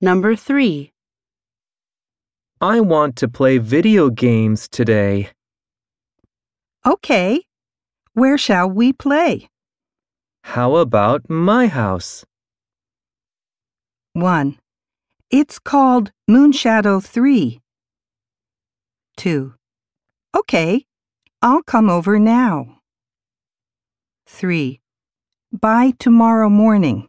Number 3. I want to play video games today. Okay. Where shall we play? How about my house? 1. It's called Moonshadow 3. 2. Okay, I'll come over now. 3. By tomorrow morning.